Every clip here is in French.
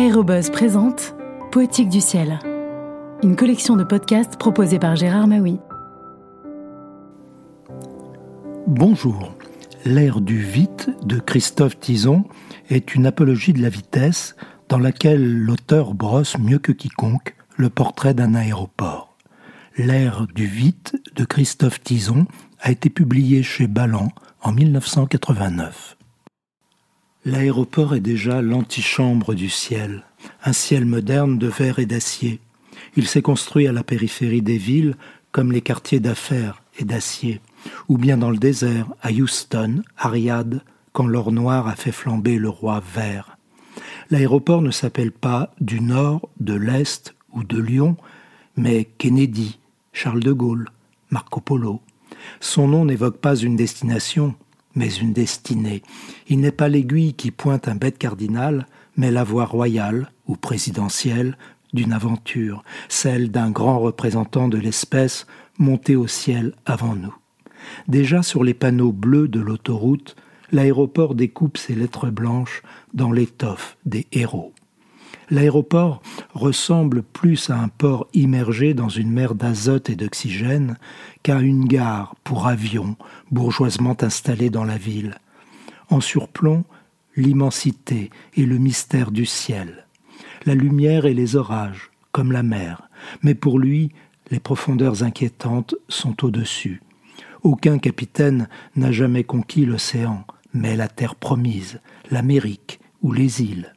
Aérobuzz présente Poétique du ciel, une collection de podcasts proposée par Gérard Maui. Bonjour. L'ère du vite de Christophe Tison est une apologie de la vitesse dans laquelle l'auteur brosse mieux que quiconque le portrait d'un aéroport. L'ère du vite de Christophe Tison a été publié chez Ballant en 1989. L'aéroport est déjà l'antichambre du ciel, un ciel moderne de verre et d'acier. Il s'est construit à la périphérie des villes comme les quartiers d'affaires et d'acier, ou bien dans le désert, à Houston, à Riyad, quand l'or noir a fait flamber le roi vert. L'aéroport ne s'appelle pas du nord, de l'est ou de Lyon, mais Kennedy, Charles de Gaulle, Marco Polo. Son nom n'évoque pas une destination, mais une destinée. Il n'est pas l'aiguille qui pointe un bête cardinal, mais la voie royale ou présidentielle d'une aventure, celle d'un grand représentant de l'espèce monté au ciel avant nous. Déjà sur les panneaux bleus de l'autoroute, l'aéroport découpe ses lettres blanches dans l'étoffe des héros. L'aéroport ressemble plus à un port immergé dans une mer d'azote et d'oxygène qu'à une gare pour avions bourgeoisement installée dans la ville. En surplomb, l'immensité et le mystère du ciel, la lumière et les orages, comme la mer, mais pour lui, les profondeurs inquiétantes sont au-dessus. Aucun capitaine n'a jamais conquis l'océan, mais la terre promise, l'Amérique ou les îles.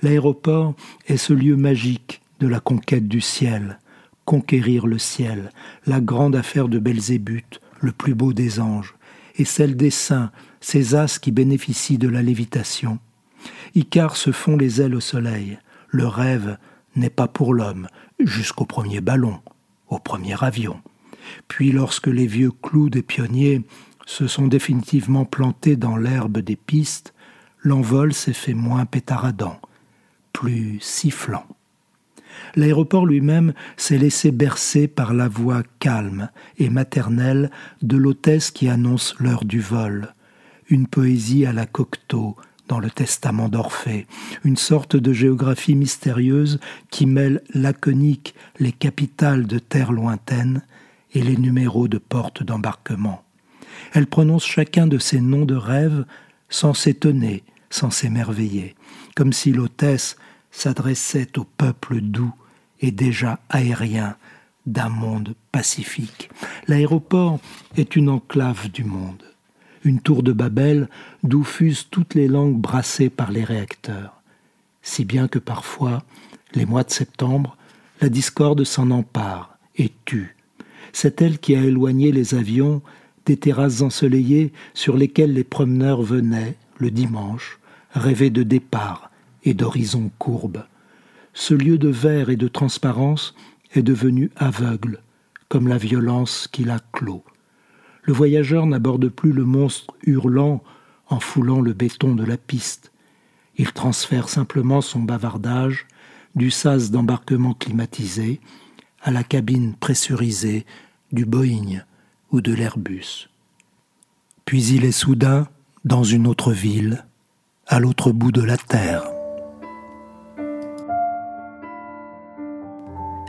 L'aéroport est ce lieu magique de la conquête du ciel, conquérir le ciel, la grande affaire de Belzébuth, le plus beau des anges, et celle des saints, ces as qui bénéficient de la lévitation. Icare se font les ailes au soleil. Le rêve n'est pas pour l'homme, jusqu'au premier ballon, au premier avion. Puis lorsque les vieux clous des pionniers se sont définitivement plantés dans l'herbe des pistes, l'envol s'est fait moins pétaradant, sifflant. L'aéroport lui-même s'est laissé bercer par la voix calme et maternelle de l'hôtesse qui annonce l'heure du vol. Une poésie à la Cocteau dans le testament d'Orphée, une sorte de géographie mystérieuse qui mêle laconique les capitales de terres lointaines et les numéros de portes d'embarquement. Elle prononce chacun de ces noms de rêve sans s'étonner, sans s'émerveiller, comme si l'hôtesse s'adressait au peuple doux et déjà aérien d'un monde pacifique. L'aéroport est une enclave du monde, une tour de Babel d'où fusent toutes les langues brassées par les réacteurs, si bien que parfois, les mois de septembre, la discorde s'en empare et tue. C'est elle qui a éloigné les avions des terrasses ensoleillées sur lesquelles les promeneurs venaient, le dimanche, rêver de départ et d'horizons courbes. Ce lieu de verre et de transparence est devenu aveugle, comme la violence qui l'a clos. Le voyageur n'aborde plus le monstre hurlant en foulant le béton de la piste. Il transfère simplement son bavardage du sas d'embarquement climatisé à la cabine pressurisée du Boeing ou de l'Airbus. Puis il est soudain dans une autre ville, à l'autre bout de la Terre.